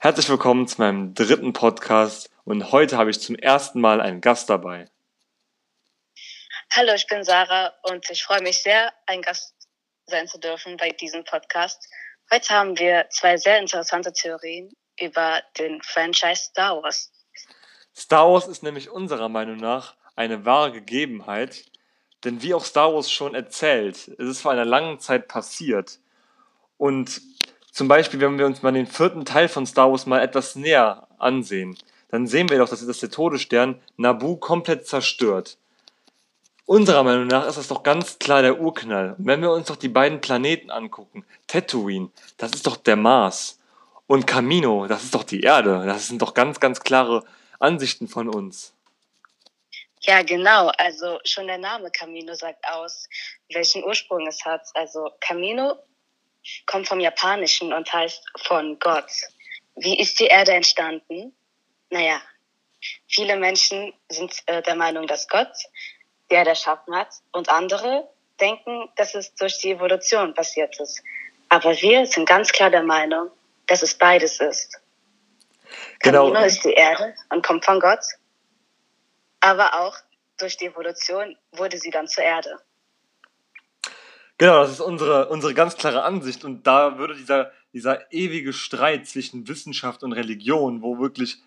Herzlich willkommen zu meinem dritten Podcast und heute habe ich zum ersten Mal einen Gast dabei. Hallo, ich bin Sarah und ich freue mich sehr, ein Gast sein zu dürfen bei diesem Podcast. Heute haben wir zwei sehr interessante Theorien über den Franchise Star Wars. Star Wars ist nämlich unserer Meinung nach eine wahre Gegebenheit, denn wie auch Star Wars schon erzählt, ist es vor einer langen Zeit passiert. Und zum Beispiel, wenn wir uns mal den vierten Teil von Star Wars mal etwas näher ansehen, dann sehen wir doch, dass, dass der Todesstern Naboo komplett zerstört. Unserer Meinung nach ist das doch ganz klar der Urknall. Und wenn wir uns doch die beiden Planeten angucken, Tatooine, das ist doch der Mars. Und Camino, das ist doch die Erde. Das sind doch ganz, ganz klare Ansichten von uns. Ja, genau. Also schon der Name Camino sagt aus, welchen Ursprung es hat. Also Camino kommt vom Japanischen und heißt von Gott. Wie ist die Erde entstanden? Naja, viele Menschen sind äh, der Meinung, dass Gott die Erde erschaffen hat und andere denken, dass es durch die Evolution passiert ist. Aber wir sind ganz klar der Meinung, dass es beides ist. Genau. Camino ist die Erde und kommt von Gott, aber auch durch die Evolution wurde sie dann zur Erde. Genau, das ist unsere, unsere ganz klare Ansicht. Und da würde dieser, dieser ewige Streit zwischen Wissenschaft und Religion, wo wirklich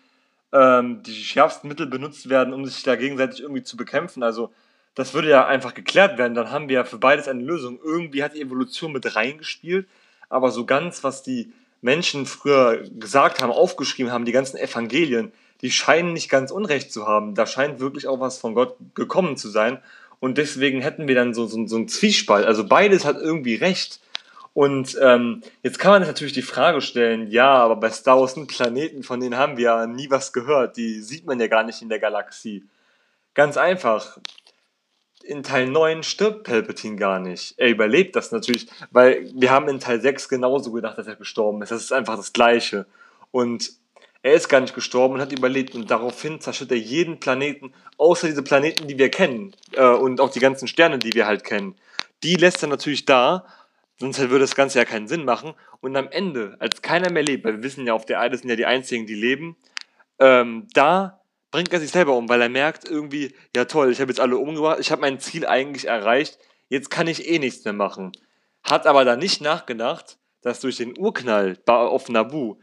ähm, die schärfsten Mittel benutzt werden, um sich da gegenseitig irgendwie zu bekämpfen, also das würde ja einfach geklärt werden. Dann haben wir ja für beides eine Lösung. Irgendwie hat die Evolution mit reingespielt, aber so ganz, was die Menschen früher gesagt haben, aufgeschrieben haben, die ganzen Evangelien, die scheinen nicht ganz unrecht zu haben. Da scheint wirklich auch was von Gott gekommen zu sein. Und deswegen hätten wir dann so, so, so einen Zwiespalt. Also beides hat irgendwie recht. Und ähm, jetzt kann man natürlich die Frage stellen, ja, aber bei Star Wars sind Planeten, von denen haben wir ja nie was gehört. Die sieht man ja gar nicht in der Galaxie. Ganz einfach. In Teil 9 stirbt Palpatine gar nicht. Er überlebt das natürlich, weil wir haben in Teil 6 genauso gedacht, dass er gestorben ist. Das ist einfach das Gleiche. Und er ist gar nicht gestorben und hat überlebt und daraufhin zerstört er jeden Planeten, außer diese Planeten, die wir kennen äh, und auch die ganzen Sterne, die wir halt kennen. Die lässt er natürlich da, sonst würde das Ganze ja keinen Sinn machen. Und am Ende, als keiner mehr lebt, weil wir wissen ja, auf der Erde sind ja die einzigen, die leben, ähm, da bringt er sich selber um, weil er merkt irgendwie, ja toll, ich habe jetzt alle umgebracht, ich habe mein Ziel eigentlich erreicht, jetzt kann ich eh nichts mehr machen. Hat aber da nicht nachgedacht, dass durch den Urknall auf Nabu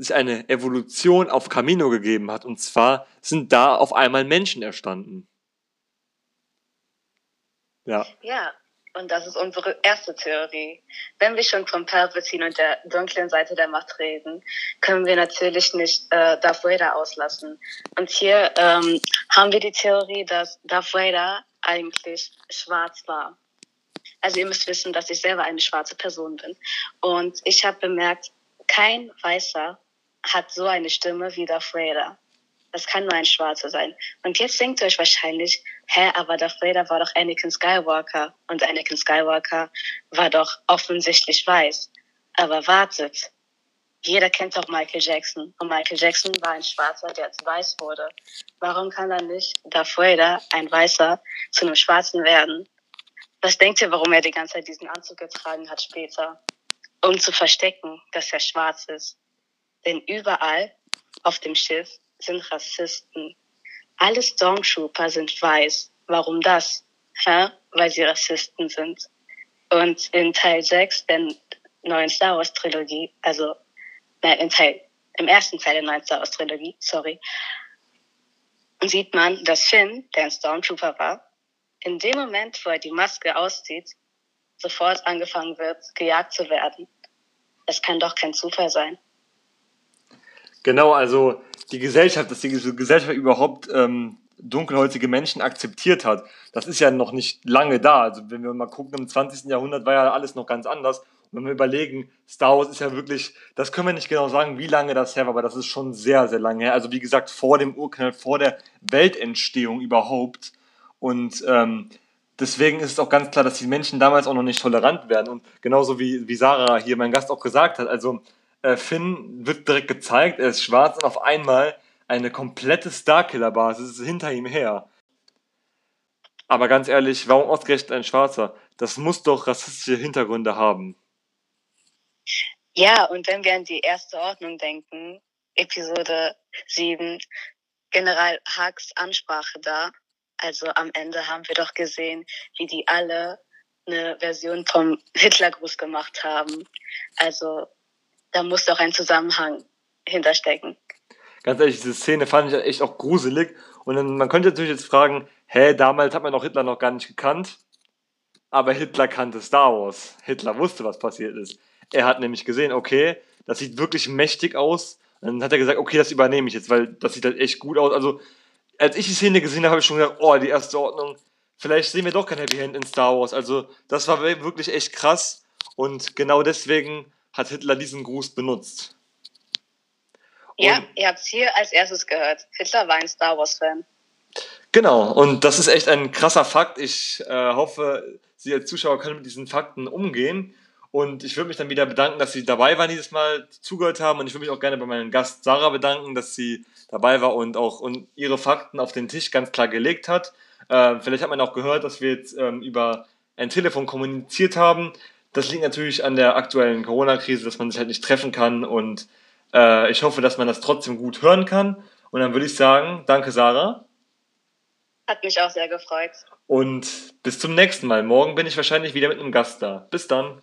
sich eine Evolution auf Camino gegeben hat. Und zwar sind da auf einmal Menschen erstanden. Ja. Ja, und das ist unsere erste Theorie. Wenn wir schon von Palpatine und der dunklen Seite der Macht reden, können wir natürlich nicht äh, Darth Vader auslassen. Und hier ähm, haben wir die Theorie, dass Darth Vader eigentlich schwarz war. Also ihr müsst wissen, dass ich selber eine schwarze Person bin. Und ich habe bemerkt, kein Weißer hat so eine Stimme wie Darth Vader. Das kann nur ein Schwarzer sein. Und jetzt denkt ihr euch wahrscheinlich, hä, aber Darth Vader war doch Anakin Skywalker. Und Anakin Skywalker war doch offensichtlich weiß. Aber wartet. Jeder kennt doch Michael Jackson. Und Michael Jackson war ein Schwarzer, der jetzt weiß wurde. Warum kann dann nicht Darth Vader, ein Weißer, zu einem Schwarzen werden? Was denkt ihr, warum er die ganze Zeit diesen Anzug getragen hat später? Um zu verstecken, dass er schwarz ist. Denn überall auf dem Schiff sind Rassisten. Alle Stormtrooper sind weiß. Warum das? Hä? Weil sie Rassisten sind. Und in Teil 6 der neuen Star Wars Trilogie, also nein, in Teil, im ersten Teil der neuen Star Wars Trilogie, sorry, sieht man, dass Finn, der ein Stormtrooper war, in dem Moment, wo er die Maske auszieht, sofort angefangen wird, gejagt zu werden. Es kann doch kein Zufall sein. Genau, also die Gesellschaft, dass die Gesellschaft überhaupt ähm, dunkelhäutige Menschen akzeptiert hat, das ist ja noch nicht lange da. Also wenn wir mal gucken, im 20. Jahrhundert war ja alles noch ganz anders. Und wenn wir überlegen, Star Wars ist ja wirklich, das können wir nicht genau sagen, wie lange das her war, aber das ist schon sehr, sehr lange her. Also wie gesagt, vor dem Urknall, vor der Weltentstehung überhaupt. Und ähm, deswegen ist es auch ganz klar, dass die Menschen damals auch noch nicht tolerant werden. Und genauso wie, wie Sarah hier, mein Gast, auch gesagt hat, also äh, Finn wird direkt gezeigt, er ist schwarz und auf einmal eine komplette Starkiller-Basis hinter ihm her. Aber ganz ehrlich, warum ausgerechnet ein Schwarzer? Das muss doch rassistische Hintergründe haben. Ja, und wenn wir an die erste Ordnung denken, Episode 7 General Haags Ansprache da. Also am Ende haben wir doch gesehen, wie die alle eine Version vom Hitlergruß gemacht haben. Also da muss doch ein Zusammenhang hinterstecken. Ganz ehrlich, diese Szene fand ich echt auch gruselig. Und dann, man könnte natürlich jetzt fragen, hä, damals hat man doch Hitler noch gar nicht gekannt. Aber Hitler kannte Star Wars. Hitler wusste, was passiert ist. Er hat nämlich gesehen, okay, das sieht wirklich mächtig aus. Und dann hat er gesagt, okay, das übernehme ich jetzt, weil das sieht halt echt gut aus. Also, als ich die Szene gesehen habe, habe ich schon gedacht, oh, die erste Ordnung. Vielleicht sehen wir doch kein Happy End in Star Wars. Also, das war wirklich echt krass. Und genau deswegen hat Hitler diesen Gruß benutzt. Und ja, ihr habt es hier als erstes gehört. Hitler war ein Star Wars-Fan. Genau, und das ist echt ein krasser Fakt. Ich äh, hoffe, Sie als Zuschauer können mit diesen Fakten umgehen. Und ich würde mich dann wieder bedanken, dass Sie dabei waren dieses Mal, zugehört haben. Und ich würde mich auch gerne bei meinem Gast Sarah bedanken, dass sie dabei war und auch und ihre Fakten auf den Tisch ganz klar gelegt hat. Äh, vielleicht hat man auch gehört, dass wir jetzt ähm, über ein Telefon kommuniziert haben. Das liegt natürlich an der aktuellen Corona-Krise, dass man sich halt nicht treffen kann. Und äh, ich hoffe, dass man das trotzdem gut hören kann. Und dann würde ich sagen, danke Sarah. Hat mich auch sehr gefreut. Und bis zum nächsten Mal. Morgen bin ich wahrscheinlich wieder mit einem Gast da. Bis dann.